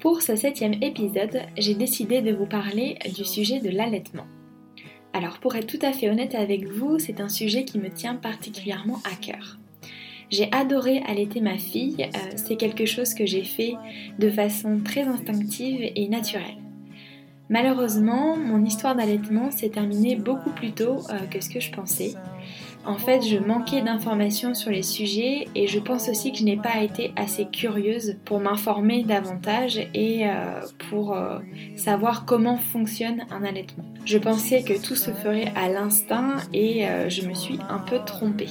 Pour ce septième épisode, j'ai décidé de vous parler du sujet de l'allaitement. Alors pour être tout à fait honnête avec vous, c'est un sujet qui me tient particulièrement à cœur. J'ai adoré allaiter ma fille, euh, c'est quelque chose que j'ai fait de façon très instinctive et naturelle. Malheureusement, mon histoire d'allaitement s'est terminée beaucoup plus tôt euh, que ce que je pensais. En fait, je manquais d'informations sur les sujets et je pense aussi que je n'ai pas été assez curieuse pour m'informer davantage et euh, pour euh, savoir comment fonctionne un allaitement. Je pensais que tout se ferait à l'instinct et je me suis un peu trompée.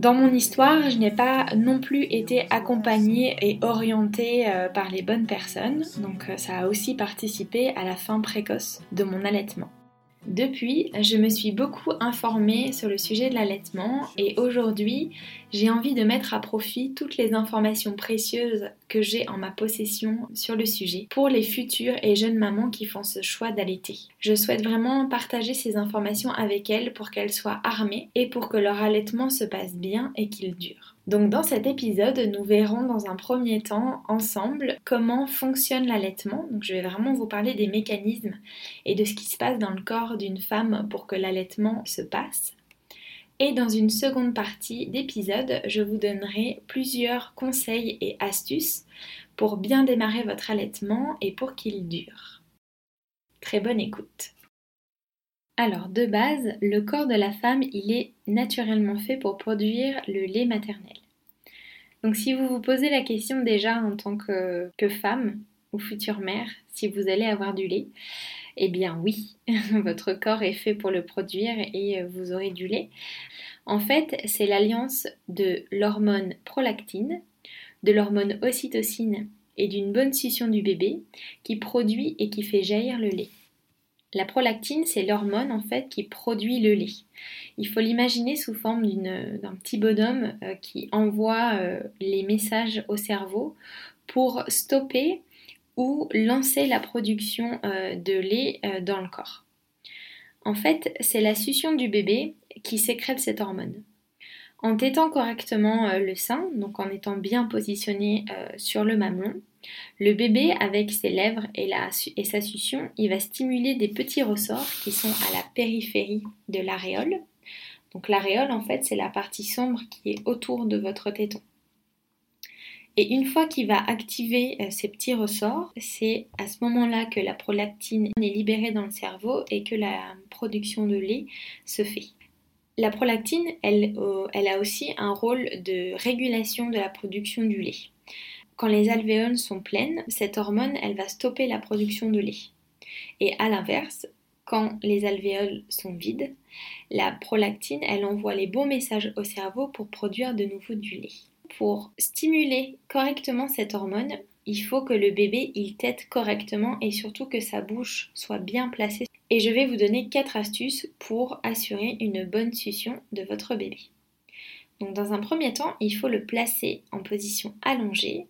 Dans mon histoire, je n'ai pas non plus été accompagnée et orientée euh, par les bonnes personnes, donc euh, ça a aussi participé à la fin précoce de mon allaitement. Depuis, je me suis beaucoup informée sur le sujet de l'allaitement et aujourd'hui, j'ai envie de mettre à profit toutes les informations précieuses que j'ai en ma possession sur le sujet pour les futures et jeunes mamans qui font ce choix d'allaiter. Je souhaite vraiment partager ces informations avec elles pour qu'elles soient armées et pour que leur allaitement se passe bien et qu'il dure. Donc dans cet épisode, nous verrons dans un premier temps ensemble comment fonctionne l'allaitement. Donc je vais vraiment vous parler des mécanismes et de ce qui se passe dans le corps d'une femme pour que l'allaitement se passe. Et dans une seconde partie d'épisode, je vous donnerai plusieurs conseils et astuces pour bien démarrer votre allaitement et pour qu'il dure. Très bonne écoute. Alors, de base, le corps de la femme, il est naturellement fait pour produire le lait maternel. Donc, si vous vous posez la question déjà en tant que, femme ou future mère, si vous allez avoir du lait, eh bien oui, votre corps est fait pour le produire et vous aurez du lait. En fait, c'est l'alliance de l'hormone prolactine, de l'hormone ocytocine et d'une bonne succion du bébé qui produit et qui fait jaillir le lait. La prolactine, c'est l'hormone en fait qui produit le lait. Il faut l'imaginer sous forme d'un petit bonhomme euh, qui envoie euh, les messages au cerveau pour stopper ou lancer la production euh, de lait dans le corps. En fait, c'est la succion du bébé qui sécrète cette hormone. En tétant correctement le sein, donc en étant bien positionné sur le mamelon, le bébé, avec ses lèvres et, sa succion, il va stimuler des petits ressorts qui sont à la périphérie de l'aréole. Donc l'aréole, en fait, c'est la partie sombre qui est autour de votre téton. Et une fois qu'il va activer euh, ces petits ressorts, c'est à ce moment-là que la prolactine est libérée dans le cerveau et que la production de lait se fait. La prolactine, elle, euh, elle a aussi un rôle de régulation de la production du lait. Quand les alvéoles sont pleines, cette hormone, elle va stopper la production de lait. Et à l'inverse, quand les alvéoles sont vides, la prolactine, elle envoie les bons messages au cerveau pour produire de nouveau du lait. Pour stimuler correctement cette hormone, il faut que le bébé il tète correctement et surtout que sa bouche soit bien placée. Et je vais vous donner quatre astuces pour assurer une bonne succion de votre bébé. Donc dans un premier temps, il faut le placer en position allongée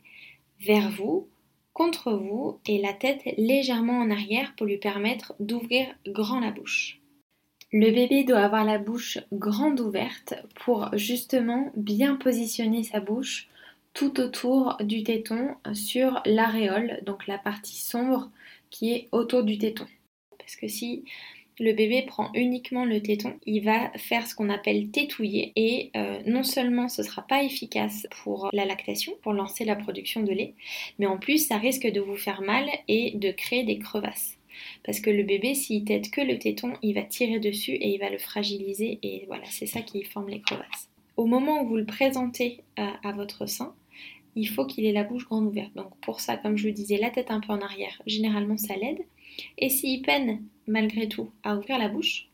vers vous, contre vous et la tête légèrement en arrière pour lui permettre d'ouvrir grand la bouche. Le bébé doit avoir la bouche grande ouverte pour justement bien positionner sa bouche tout autour du téton sur l'aréole, donc la partie sombre qui est autour du téton. Parce que si le bébé prend uniquement le téton, il va faire ce qu'on appelle tétouiller et euh, non seulement ce sera pas efficace pour la lactation, pour lancer la production de lait, mais en plus ça risque de vous faire mal et de créer des crevasses. Parce que le bébé, s'il tète que le téton, il va tirer dessus et il va le fragiliser et voilà, c'est ça qui forme les crevasses. Au moment où vous le présentez euh, à votre sein, il faut qu'il ait la bouche grande ouverte. Donc pour ça, comme je vous disais, la tête un peu en arrière, généralement ça l'aide. Et s'il peine malgré tout à ouvrir la bouche,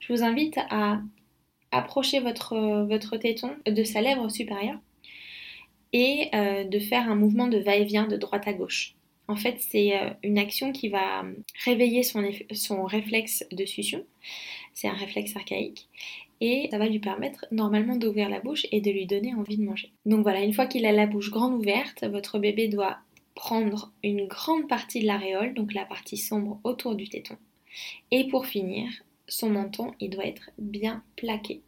je vous invite à approcher votre, votre téton de sa lèvre supérieure et euh, de faire un mouvement de va-et-vient de droite à gauche En fait, c'est euh, une action qui va réveiller son, son réflexe de succion. C'est un réflexe archaïque. Et ça va lui permettre normalement d'ouvrir la bouche et de lui donner envie de manger. Donc voilà, une fois qu'il a la bouche grande ouverte, votre bébé doit prendre une grande partie de l'aréole, donc la partie sombre autour du téton. Et pour finir, son menton, il doit être bien plaqué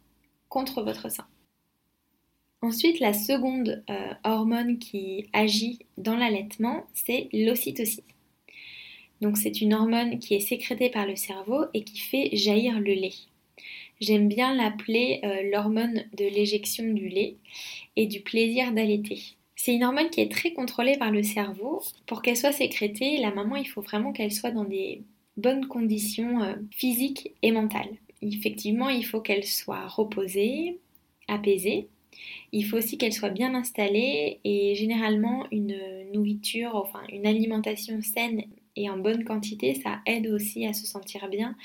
contre votre sein. Ensuite, la seconde euh, hormone qui agit dans l'allaitement, c'est l'ocytocine. Donc c'est une hormone qui est sécrétée par le cerveau et qui fait jaillir le lait. J'aime bien l'appeler euh, l'hormone de l'éjection du lait et du plaisir d'allaiter. C'est une hormone qui est très contrôlée par le cerveau. Pour qu'elle soit sécrétée, la maman, il faut vraiment qu'elle soit dans des bonnes conditions euh, physiques et mentales. Effectivement, il faut qu'elle soit reposée, apaisée. Il faut aussi qu'elle soit bien installée et généralement une nourriture, enfin une alimentation saine et en bonne quantité, ça aide aussi à se sentir bien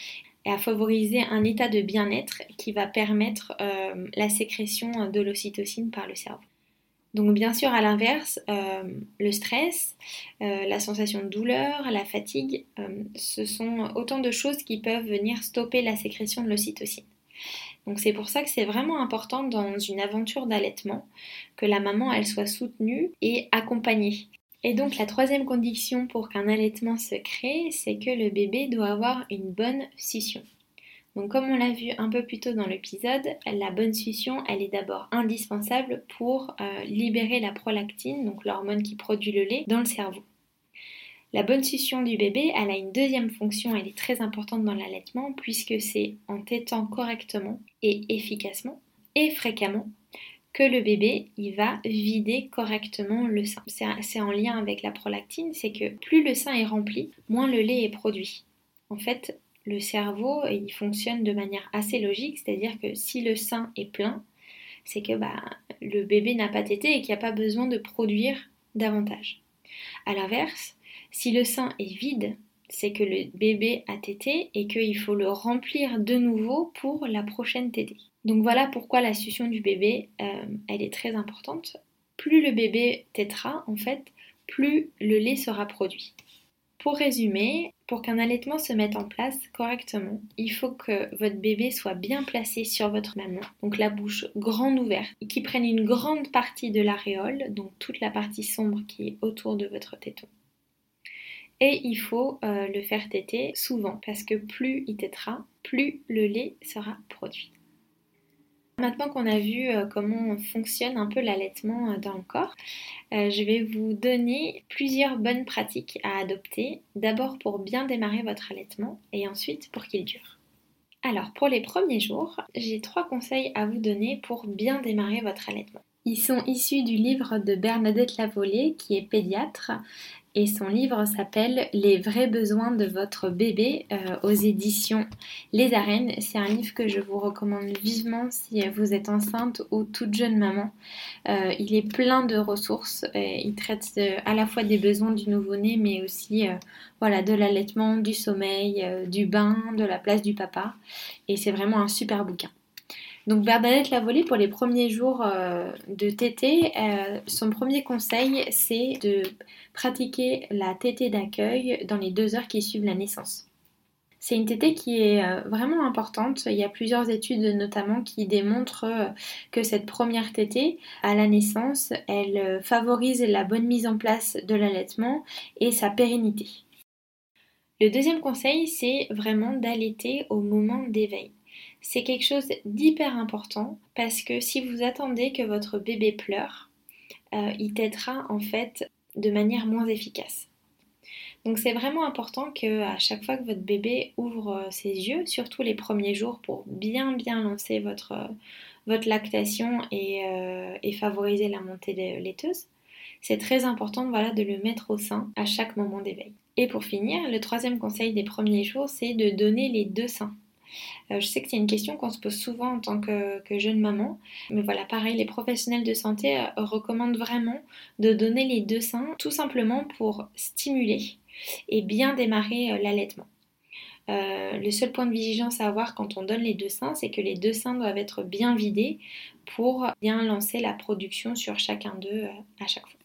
et à favoriser un état de bien-être qui va permettre euh, la sécrétion de l'ocytocine par le cerveau. Donc bien sûr, à l'inverse, euh, le stress, euh, la sensation de douleur, la fatigue, euh, ce sont autant de choses qui peuvent venir stopper la sécrétion de l'ocytocine. Donc c'est pour ça que c'est vraiment important dans une aventure d'allaitement que la maman elle soit soutenue et accompagnée. Et donc la troisième condition pour qu'un allaitement se crée, c'est que le bébé doit avoir une bonne succion. Donc comme on l'a vu un peu plus tôt dans l'épisode, la bonne succion, elle est d'abord indispensable pour euh, libérer la prolactine, donc l'hormone qui produit le lait, dans le cerveau. La bonne succion du bébé, elle a une deuxième fonction, elle est très importante dans l'allaitement, puisque c'est en tétant correctement et efficacement et fréquemment que le bébé il va vider correctement le sein. C'est en lien avec la prolactine, c'est que plus le sein est rempli, moins le lait est produit. En fait, le cerveau, il fonctionne de manière assez logique, c'est-à-dire que si le sein est plein, c'est que bah, le bébé n'a pas tété et qu'il n'y a pas besoin de produire davantage. A l'inverse, si le sein est vide, c'est que le bébé a tété et qu'il faut le remplir de nouveau pour la prochaine tétée. Donc voilà pourquoi la succion du bébé, euh, elle est très importante. Plus le bébé tétera, en fait, plus le lait sera produit. Pour résumer, pour qu'un allaitement se mette en place correctement, il faut que votre bébé soit bien placé sur votre maman, donc la bouche grande ouverte, et qu'il prenne une grande partie de l'aréole, donc toute la partie sombre qui est autour de votre téton. Et il faut euh, le faire téter souvent, parce que plus il tétera, plus le lait sera produit. Maintenant qu'on a vu euh, comment fonctionne un peu l'allaitement euh, dans le corps, euh, je vais vous donner plusieurs bonnes pratiques à adopter, d'abord pour bien démarrer votre allaitement et ensuite pour qu'il dure. Alors pour les premiers jours, j'ai trois conseils à vous donner pour bien démarrer votre allaitement. Ils sont issus du livre de Bernadette Lavolée qui est pédiatre et son livre s'appelle Les vrais besoins de votre bébé euh, aux éditions Les Arènes. C'est un livre que je vous recommande vivement si vous êtes enceinte ou toute jeune maman. Euh, il est plein de ressources. il traite à la fois des besoins du nouveau-né mais aussi euh, voilà, de l'allaitement, du sommeil, du bain, de la place du papa. Et c'est vraiment un super bouquin. Donc Bernadette Lavolée, pour les premiers jours euh, de tétée, euh, son premier conseil, c'est de pratiquer la tétée d'accueil dans les deux heures qui suivent la naissance. C'est une tétée qui est euh, vraiment importante. Il y a plusieurs études notamment qui démontrent que cette première tétée à la naissance, elle favorise la bonne mise en place de l'allaitement et sa pérennité. Le deuxième conseil, c'est vraiment d'allaiter au moment d'éveil c'est quelque chose d'hyper important parce que si vous attendez que votre bébé pleure, euh, il t'aidera en fait de manière moins efficace. Donc c'est vraiment important que à chaque fois que votre bébé ouvre euh, ses yeux, surtout les premiers jours pour bien bien lancer votre, votre lactation et, euh, favoriser la montée laiteuse, c'est très important de le mettre au sein à chaque moment d'éveil. Et pour finir, le troisième conseil des premiers jours, c'est de donner les deux seins. Euh, je sais que c'est une question qu'on se pose souvent en tant que, jeune maman, mais voilà, pareil, les professionnels de santé euh, recommandent vraiment de donner les deux seins tout simplement pour stimuler et bien démarrer euh, l'allaitement. le seul point de vigilance à avoir quand on donne les deux seins, c'est que les deux seins doivent être bien vidés pour bien lancer la production sur chacun d'eux à chaque fois.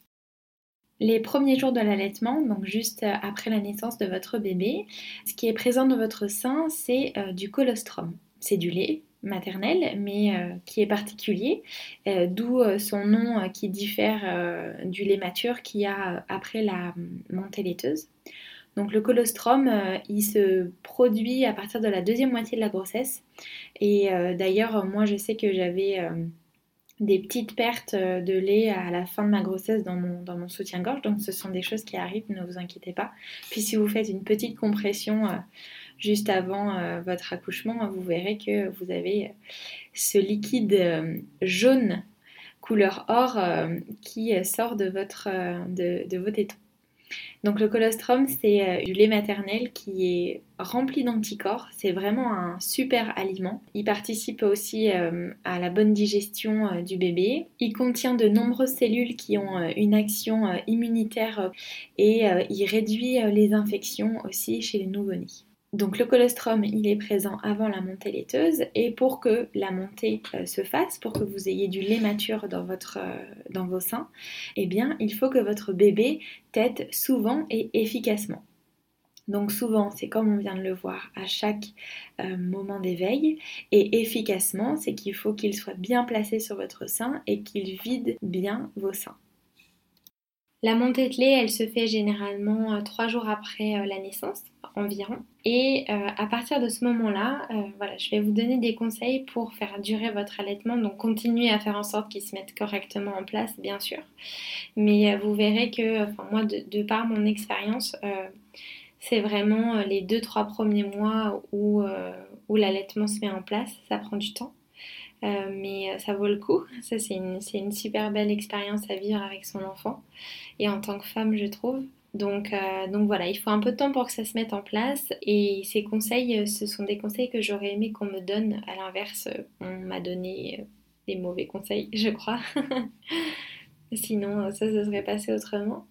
Les premiers jours de l'allaitement, donc juste après la naissance de votre bébé, ce qui est présent dans votre sein, c'est du colostrum. C'est du lait maternel, mais euh, qui est particulier, euh, d'où euh, son nom qui diffère du lait mature qu'il y a après la montée laiteuse. Donc le colostrum, il se produit à partir de la deuxième moitié de la grossesse. Et d'ailleurs, moi, je sais que j'avais des petites pertes de lait à la fin de ma grossesse dans mon, soutien-gorge. Donc ce sont des choses qui arrivent, ne vous inquiétez pas. Puis si vous faites une petite compression juste avant euh, votre accouchement, vous verrez que vous avez ce liquide euh, jaune couleur or euh, qui sort de, votre, de vos tétons. Donc le colostrum, c'est du lait maternel qui est rempli d'anticorps. C'est vraiment un super aliment. Il participe aussi à la bonne digestion du bébé. Il contient de nombreuses cellules qui ont une action immunitaire et il réduit les infections aussi chez les nouveau-nés. Donc le colostrum, il est présent avant la montée laiteuse et pour que la montée euh, se fasse, pour que vous ayez du lait mature euh, dans vos seins, eh bien il faut que votre bébé tète souvent et efficacement. Donc souvent, c'est comme on vient de le voir à chaque euh, moment d'éveil. Et efficacement, c'est qu'il faut qu'il soit bien placé sur votre sein et qu'il vide bien vos seins. La montée de lait, elle se fait généralement trois jours après la naissance environ. Et euh, à partir de ce moment-là, euh, voilà, je vais vous donner des conseils pour faire durer votre allaitement. Donc continuez à faire en sorte qu'il se mette correctement en place, bien sûr. Mais euh, vous verrez que, enfin, moi, de, par mon expérience, c'est vraiment les deux, trois premiers mois où, où l'allaitement se met en place. Ça prend du temps. Mais ça vaut le coup. Ça, c'est une, super belle expérience à vivre avec son enfant. Et en tant que femme, je trouve. Donc, euh, voilà, il faut un peu de temps pour que ça se mette en place. Et ces conseils, euh, ce sont des conseils que j'aurais aimé qu'on me donne. À l'inverse, euh, on m'a donné des mauvais conseils, je crois. Sinon, ça se serait passé autrement.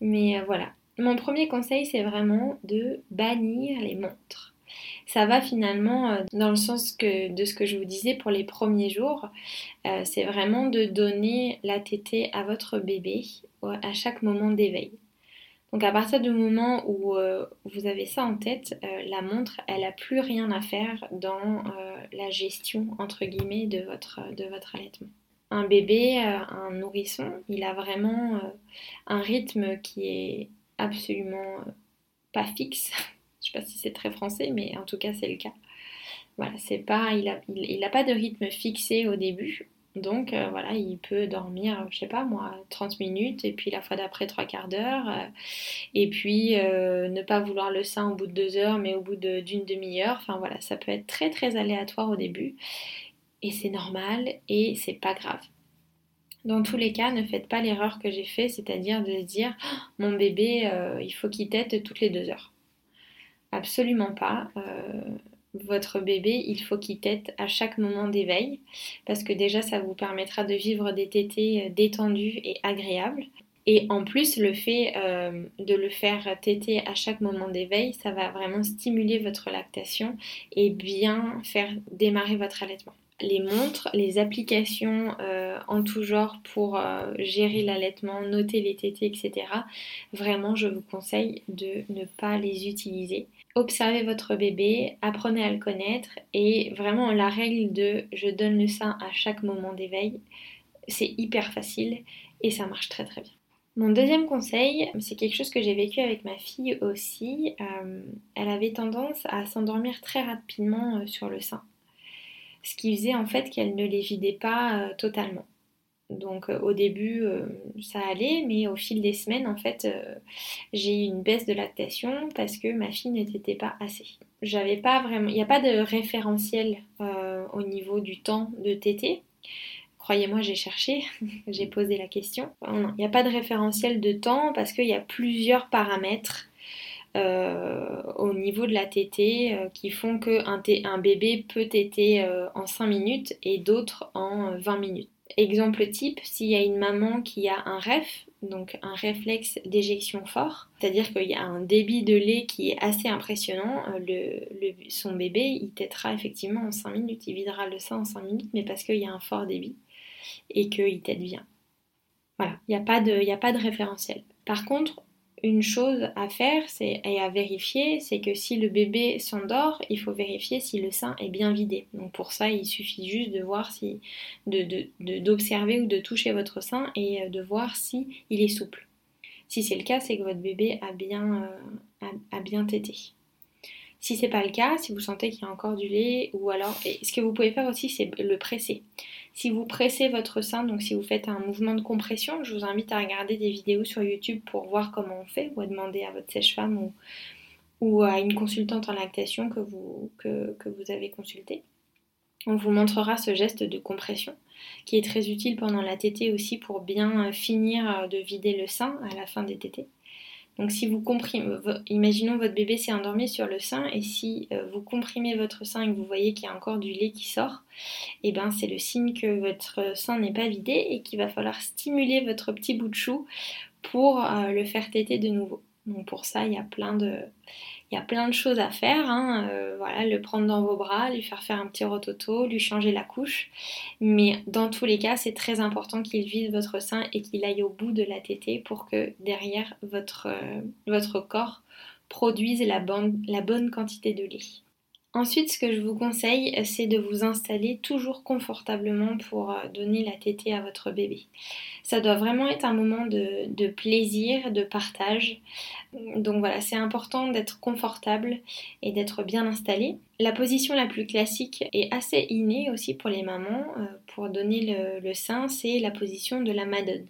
Mais voilà. Mon premier conseil, c'est vraiment de bannir les montres. Ça va finalement dans le sens que, de ce que je vous disais pour les premiers jours. c'est vraiment de donner la tétée à votre bébé à chaque moment d'éveil. Donc à partir du moment où euh, vous avez ça en tête, euh, la montre, elle n'a plus rien à faire dans euh, la gestion, entre guillemets, de votre, de votre allaitement. Un bébé, un nourrisson, il a vraiment un rythme qui est absolument pas fixe. Je sais pas si c'est très français, mais en tout cas c'est le cas. Voilà, c'est pas, il n'a il, pas de rythme fixé au début. Donc euh, voilà, il peut dormir, je sais pas moi, 30 minutes et puis la fois d'après trois quarts d'heure. Euh, et puis euh, ne pas vouloir le sein au bout de deux heures mais au bout d'une demi-heure. Enfin voilà, ça peut être très très aléatoire au début. Et c'est normal et c'est pas grave. Dans tous les cas, ne faites pas l'erreur que j'ai fait, c'est-à-dire de se dire oh, mon bébé, il faut qu'il tète toutes les deux heures. Absolument pas votre bébé, il faut qu'il tète à chaque moment d'éveil parce que déjà ça vous permettra de vivre des tétés euh, détendus et agréables. Et en plus, le fait euh, de le faire téter à chaque moment d'éveil, ça va vraiment stimuler votre lactation et bien faire démarrer votre allaitement. Les montres, les applications euh, en tout genre pour gérer l'allaitement, noter les tétés, etc. Vraiment, je vous conseille de ne pas les utiliser observez votre bébé, apprenez à le connaître et vraiment la règle de je donne le sein à chaque moment d'éveil, c'est hyper facile et ça marche très très bien. Mon deuxième conseil, c'est quelque chose que j'ai vécu avec ma fille aussi. Euh, elle avait tendance à s'endormir très rapidement euh, sur le sein. Ce qui faisait en fait qu'elle ne les vidait pas euh, totalement. Donc au début ça allait, mais au fil des semaines en fait j'ai eu une baisse de lactation parce que ma fille n'était pas assez. J'avais pas vraiment, il n'y a pas de référentiel au niveau du temps de tétée. Croyez-moi, j'ai cherché, j'ai posé la question. Il n'y a pas de référentiel de temps parce qu'il y a plusieurs paramètres au niveau de la tétée qui font qu'un un bébé peut téter en 5 minutes et d'autres en 20 minutes. Exemple type, s'il y a une maman qui a un REF, donc un réflexe d'éjection fort, c'est-à-dire qu'il y a un débit de lait qui est assez impressionnant, euh, le, son bébé, il têtera effectivement en 5 minutes, il videra le sein en 5 minutes, mais parce qu'il y a un fort débit et qu'il tète bien. Voilà, il n'y a, a pas de référentiel. Par contre, une chose à faire et à vérifier, c'est que si le bébé s'endort, il faut vérifier si le sein est bien vidé. Donc pour ça, il suffit juste de voir si, d'observer ou de toucher votre sein et euh, de voir si il est souple. Si c'est le cas, c'est que votre bébé a bien, euh, a, bien tété. Si c'est pas le cas, si vous sentez qu'il y a encore du lait, ou alors, ce que vous pouvez faire aussi, c'est le presser. Si vous pressez votre sein, donc si vous faites un mouvement de compression, je vous invite à regarder des vidéos sur YouTube pour voir comment on fait, ou à demander à votre sèche-femme ou, à une consultante en lactation que vous, vous avez consulté. On vous montrera ce geste de compression qui est très utile pendant la tétée aussi pour bien finir de vider le sein à la fin des tétées. Donc si vous comprimez, imaginons votre bébé s'est endormi sur le sein et si euh, vous comprimez votre sein et que vous voyez qu'il y a encore du lait qui sort, et eh ben c'est le signe que votre sein n'est pas vidé et qu'il va falloir stimuler votre petit bout de chou pour euh, le faire téter de nouveau. Donc pour ça, il y a plein de, il y a plein de choses à faire. Hein. Euh, voilà, le prendre dans vos bras, lui faire faire un petit rototo, lui changer la couche. Mais dans tous les cas, c'est très important qu'il vide votre sein et qu'il aille au bout de la tétée pour que derrière votre, euh, votre corps produise la bonne quantité de lait. Ensuite, ce que je vous conseille, c'est de vous installer toujours confortablement pour euh, donner la tétée à votre bébé. Ça doit vraiment être un moment de, plaisir, de partage. Donc voilà, c'est important d'être confortable et d'être bien installé. La position la plus classique et assez innée aussi pour les mamans euh, pour donner le sein, c'est la position de la madone.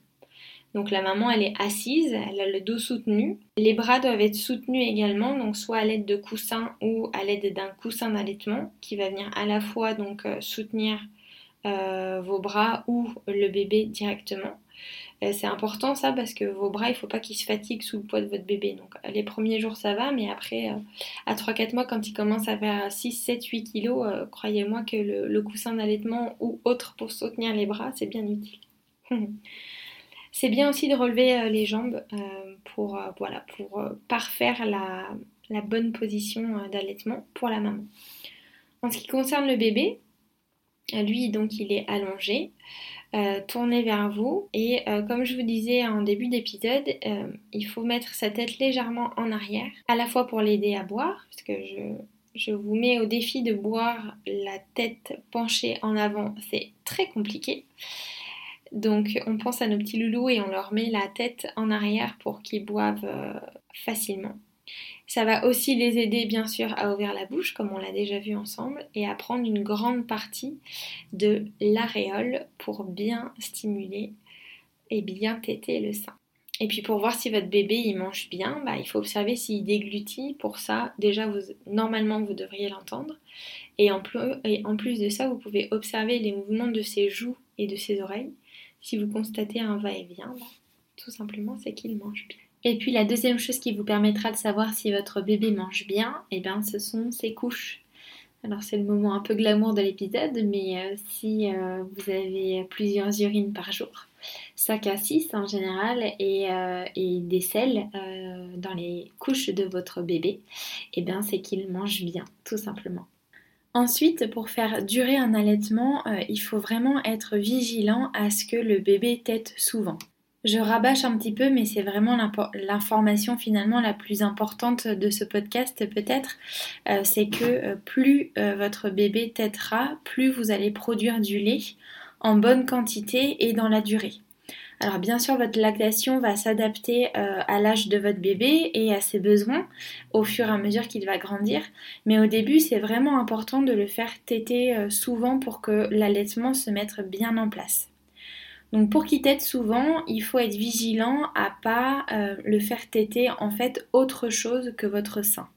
Donc la maman, elle est assise, elle a le dos soutenu. Les bras doivent être soutenus également, donc soit à l'aide de coussins ou à l'aide d'un coussin d'allaitement qui va venir à la fois donc euh, soutenir euh, vos bras ou le bébé directement. Euh, c'est important ça parce que vos bras, il ne faut pas qu'ils se fatiguent sous le poids de votre bébé. Donc les premiers jours ça va, mais après à 3-4 mois quand il commence à faire 6, 7, 8 kilos, croyez-moi que le coussin d'allaitement ou autre pour soutenir les bras, c'est bien utile. C'est bien aussi de relever euh, les jambes euh, pour, euh, voilà, pour parfaire la, bonne position d'allaitement pour la maman. En ce qui concerne le bébé, lui donc il est allongé, tourné vers vous et comme je vous disais en début d'épisode, il faut mettre sa tête légèrement en arrière, à la fois pour l'aider à boire, parce que je, je vous mets au défi de boire la tête penchée en avant, c'est très compliqué. Donc on pense à nos petits loulous et on leur met la tête en arrière pour qu'ils boivent euh, facilement. Ça va aussi les aider bien sûr à ouvrir la bouche comme on l'a déjà vu ensemble et à prendre une grande partie de l'aréole pour bien stimuler et bien téter le sein. Et puis pour voir si votre bébé il mange bien, bah, il faut observer s'il déglutit. Pour ça, déjà normalement vous devriez l'entendre. Et en plus de ça, vous pouvez observer les mouvements de ses joues et de ses oreilles. Si vous constatez un va-et-vient, tout simplement, c'est qu'il mange bien. Et puis la deuxième chose qui vous permettra de savoir si votre bébé mange bien, eh bien, ce sont ses couches. Alors c'est le moment un peu glamour de l'épisode, mais euh, si euh, vous avez plusieurs urines par jour, 5 à 6 en général, et, euh, des selles dans les couches de votre bébé, eh bien c'est qu'il mange bien, tout simplement. Ensuite, pour faire durer un allaitement, euh, il faut vraiment être vigilant à ce que le bébé tète souvent. Je rabâche un petit peu, mais c'est vraiment l'information finalement la plus importante de ce podcast peut-être. Euh, c'est que euh, plus votre bébé têtera, plus vous allez produire du lait en bonne quantité et dans la durée. Alors bien sûr, votre lactation va s'adapter euh, à l'âge de votre bébé et à ses besoins au fur et à mesure qu'il va grandir. Mais au début, c'est vraiment important de le faire téter euh, souvent pour que l'allaitement se mette bien en place. Donc pour qu'il tète souvent, il faut être vigilant à pas euh, le faire téter en fait autre chose que votre sein.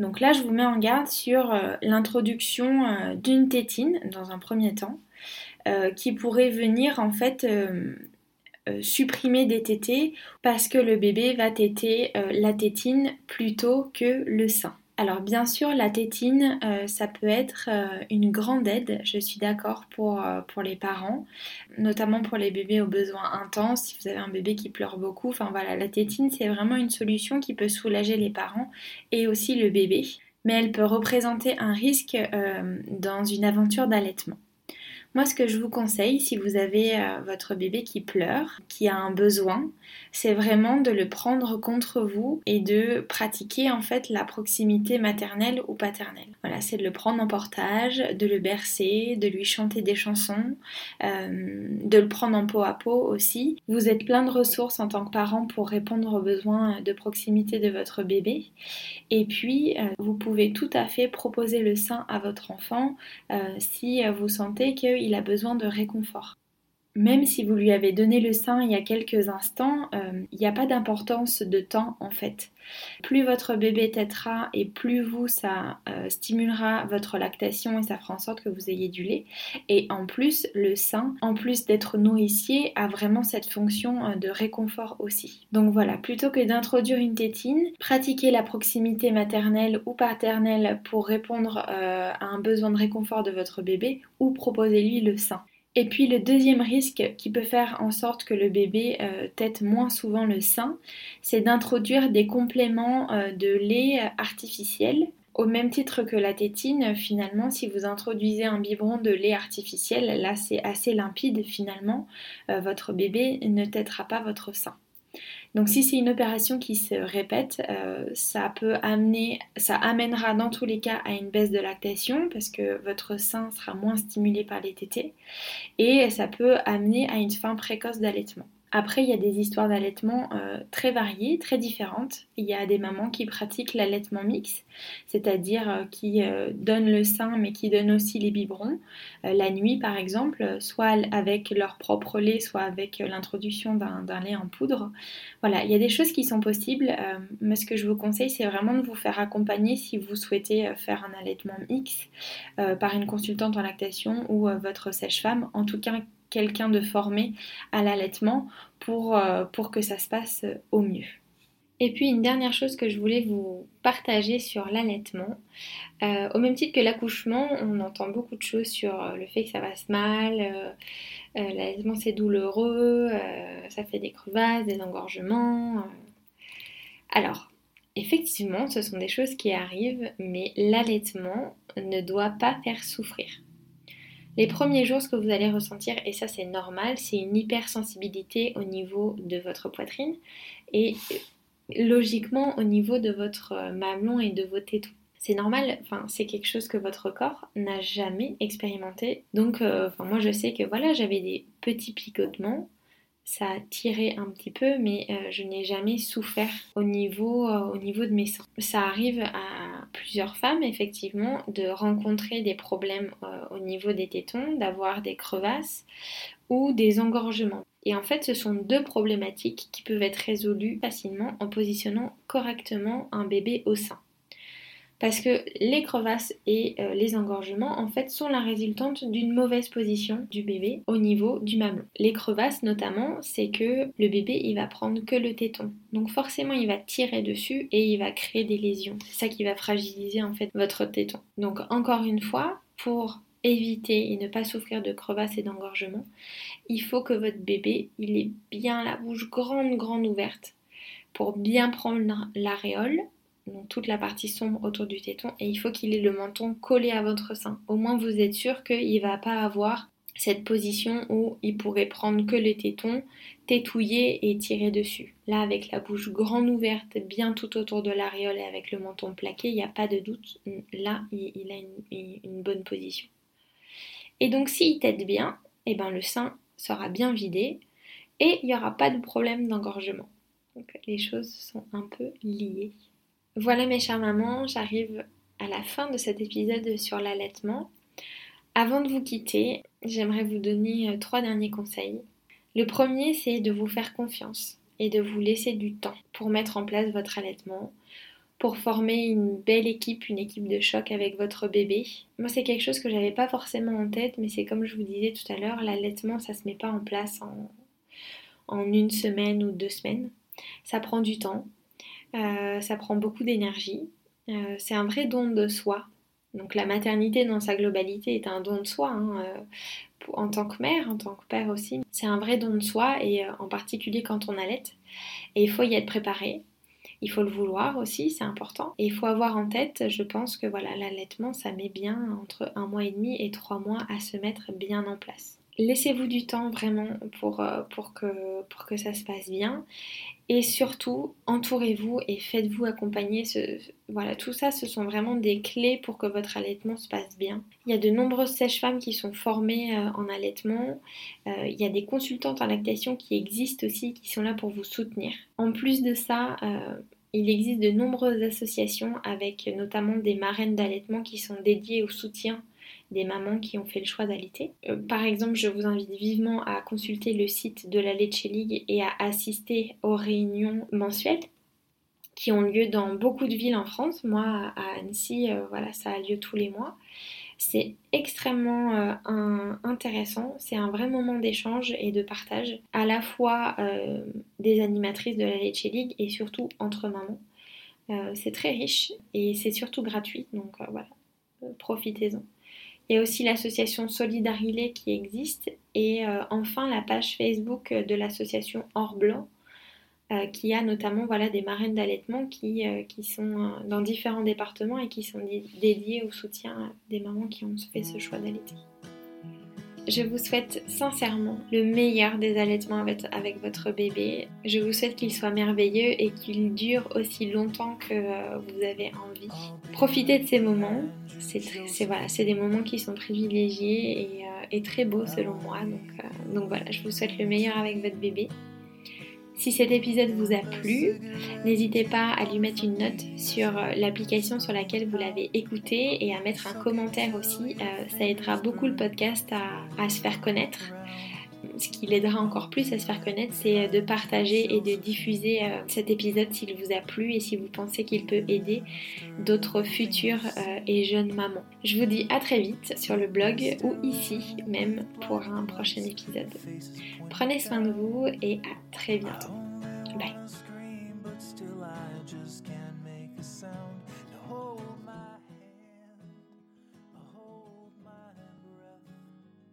Donc là, je vous mets en garde sur l'introduction d'une tétine dans un premier temps. Euh, qui pourrait venir en fait euh, euh, supprimer des tétés parce que le bébé va téter la tétine plutôt que le sein. Alors bien sûr, la tétine, ça peut être une grande aide, je suis d'accord pour, pour les parents, notamment pour les bébés aux besoins intenses, si vous avez un bébé qui pleure beaucoup. Enfin voilà, la tétine, c'est vraiment une solution qui peut soulager les parents et aussi le bébé, mais elle peut représenter un risque dans une aventure d'allaitement. Moi, ce que je vous conseille, si vous avez euh, votre bébé qui pleure, qui a un besoin, c'est vraiment de le prendre contre vous et de pratiquer en fait la proximité maternelle ou paternelle. Voilà, c'est de le prendre en portage, de le bercer, de lui chanter des chansons, euh, de le prendre en peau à peau aussi. Vous êtes plein de ressources en tant que parent pour répondre aux besoins de proximité de votre bébé. Et puis, euh, vous pouvez tout à fait proposer le sein à votre enfant si vous sentez que il a besoin de réconfort. Même si vous lui avez donné le sein il y a quelques instants, euh, il n'y a pas d'importance de temps en fait. Plus votre bébé têtera et plus vous, ça euh, stimulera votre lactation et ça fera en sorte que vous ayez du lait. Et en plus, le sein, en plus d'être nourricier, a vraiment cette fonction euh, de réconfort aussi. Donc voilà, plutôt que d'introduire une tétine, pratiquez la proximité maternelle ou paternelle pour répondre à un besoin de réconfort de votre bébé ou proposez-lui le sein. Et puis le deuxième risque qui peut faire en sorte que le bébé euh, tète moins souvent le sein, c'est d'introduire des compléments euh, de lait artificiel. Au même titre que la tétine, finalement, si vous introduisez un biberon de lait artificiel, là c'est assez limpide finalement, euh, votre bébé ne têtera pas votre sein. Donc si c'est une opération qui se répète, euh, ça peut amener, ça amènera dans tous les cas à une baisse de lactation parce que votre sein sera moins stimulé par les tétés et ça peut amener à une fin précoce d'allaitement. Après, il y a des histoires d'allaitement euh, très variées, très différentes. Il y a des mamans qui pratiquent l'allaitement mix, c'est-à-dire euh, qui euh, donnent le sein mais qui donnent aussi les biberons la nuit par exemple, soit avec leur propre lait, soit avec l'introduction d'un lait en poudre. Voilà, il y a des choses qui sont possibles, mais ce que je vous conseille, c'est vraiment de vous faire accompagner si vous souhaitez faire un allaitement mix par une consultante en lactation ou votre sèche-femme. En tout cas, quelqu'un de formé à l'allaitement pour, euh, que ça se passe au mieux. Et puis une dernière chose que je voulais vous partager sur l'allaitement. Euh, au même titre que l'accouchement, on entend beaucoup de choses sur euh, le fait que ça passe mal, l'allaitement c'est douloureux, ça fait des crevasses, des engorgements. Alors, effectivement, ce sont des choses qui arrivent, mais l'allaitement ne doit pas faire souffrir. Les premiers jours, ce que vous allez ressentir, et ça c'est normal, c'est une hypersensibilité au niveau de votre poitrine et logiquement au niveau de votre euh, mamelon et de vos tétons. C'est normal, c'est quelque chose que votre corps n'a jamais expérimenté. Donc euh, moi je sais que voilà, j'avais des petits picotements ça a tiré un petit peu, mais euh, je n'ai jamais souffert au niveau, euh, au niveau de mes seins. Ça arrive à plusieurs femmes, effectivement, de rencontrer des problèmes euh, au niveau des tétons, d'avoir des crevasses ou des engorgements. Et en fait, ce sont deux problématiques qui peuvent être résolues facilement en positionnant correctement un bébé au sein. Parce que les crevasses et euh, les engorgements, en fait, sont la résultante d'une mauvaise position du bébé au niveau du mamelon. Les crevasses, notamment, c'est que le bébé, il va prendre que le téton. Donc forcément, il va tirer dessus et il va créer des lésions. C'est ça qui va fragiliser, en fait, votre téton. Donc encore une fois, pour éviter et ne pas souffrir de crevasses et d'engorgements, il faut que votre bébé, il ait bien la bouche grande, grande ouverte pour bien prendre l'aréole donc toute la partie sombre autour du téton, et il faut qu'il ait le menton collé à votre sein. Au moins vous êtes sûr qu'il ne va pas avoir cette position où il pourrait prendre que le téton, tétouiller et tirer dessus. Là, avec la bouche grande ouverte, bien tout autour de l'aréole et avec le menton plaqué, il n'y a pas de doute, là, il, a une, bonne position. Et donc, s'il tète bien, eh ben, le sein sera bien vidé et il n'y aura pas de problème d'engorgement. Donc, les choses sont un peu liées. Voilà mes chères mamans, j'arrive à la fin de cet épisode sur l'allaitement. Avant de vous quitter, j'aimerais vous donner euh, trois derniers conseils. Le premier, c'est de vous faire confiance et de vous laisser du temps pour mettre en place votre allaitement, pour former une belle équipe, une équipe de choc avec votre bébé. Moi, c'est quelque chose que j'avais pas forcément en tête, mais c'est comme je vous disais tout à l'heure, l'allaitement, ça se met pas en place en, en une semaine ou deux semaines. Ça prend du temps, euh, ça prend beaucoup d'énergie. Euh, c'est un vrai don de soi. Donc la maternité dans sa globalité est un don de soi, hein, euh, en tant que mère, en tant que père aussi. C'est un vrai don de soi, et en particulier quand on allait. Et il faut y être préparé. Il faut le vouloir aussi, c'est important. Et il faut avoir en tête, je pense que voilà, l'allaitement, ça met bien entre un mois et demi et trois mois à se mettre bien en place. Laissez-vous du temps vraiment pour, pour, que, pour que ça se passe bien. Et surtout, entourez-vous et faites-vous accompagner. Voilà, tout ça, ce sont vraiment des clés pour que votre allaitement se passe bien. Il y a de nombreuses sèches-femmes qui sont formées euh, en allaitement. Euh, il y a des consultantes en lactation qui existent aussi, qui sont là pour vous soutenir. En plus de ça, il existe de nombreuses associations avec notamment des marraines d'allaitement qui sont dédiées au soutien des mamans qui ont fait le choix d'allaiter. Euh, par exemple, je vous invite vivement à consulter le site de la Leche League et à assister aux réunions mensuelles qui ont lieu dans beaucoup de villes en France. Moi, à Annecy, euh, voilà, ça a lieu tous les mois. C'est extrêmement euh, intéressant, c'est un vrai moment d'échange et de partage, à la fois des animatrices de la Leche League et surtout entre mamans. c'est très riche et c'est surtout gratuit, donc voilà, profitez-en. Il y a aussi l'association Solidarilé qui existe et euh, enfin la page Facebook de l'association Or Blanc euh, qui a notamment voilà, des marraines d'allaitement qui, euh, qui sont dans différents départements et qui sont dédiées au soutien des mamans qui ont fait ce choix d'allaiter. Je vous souhaite sincèrement le meilleur des allaitements avec, votre bébé. Je vous souhaite qu'il soit merveilleux et qu'il dure aussi longtemps que euh, vous avez envie. Profitez de ces moments. C'est des moments qui sont privilégiés et, euh, très beaux selon moi. Euh, donc voilà, je vous souhaite le meilleur avec votre bébé. Si cet épisode vous a plu, n'hésitez pas à lui mettre une note sur euh, l'application sur laquelle vous l'avez écouté et à mettre un commentaire aussi. Euh, ça aidera beaucoup le podcast à, se faire connaître ce qui l'aidera encore plus à se faire connaître, c'est de partager et de diffuser euh, cet épisode s'il vous a plu et si vous pensez qu'il peut aider d'autres futures et jeunes mamans. Je vous dis à très vite sur le blog ou ici même pour un prochain épisode. Prenez soin de vous et à très bientôt. Bye.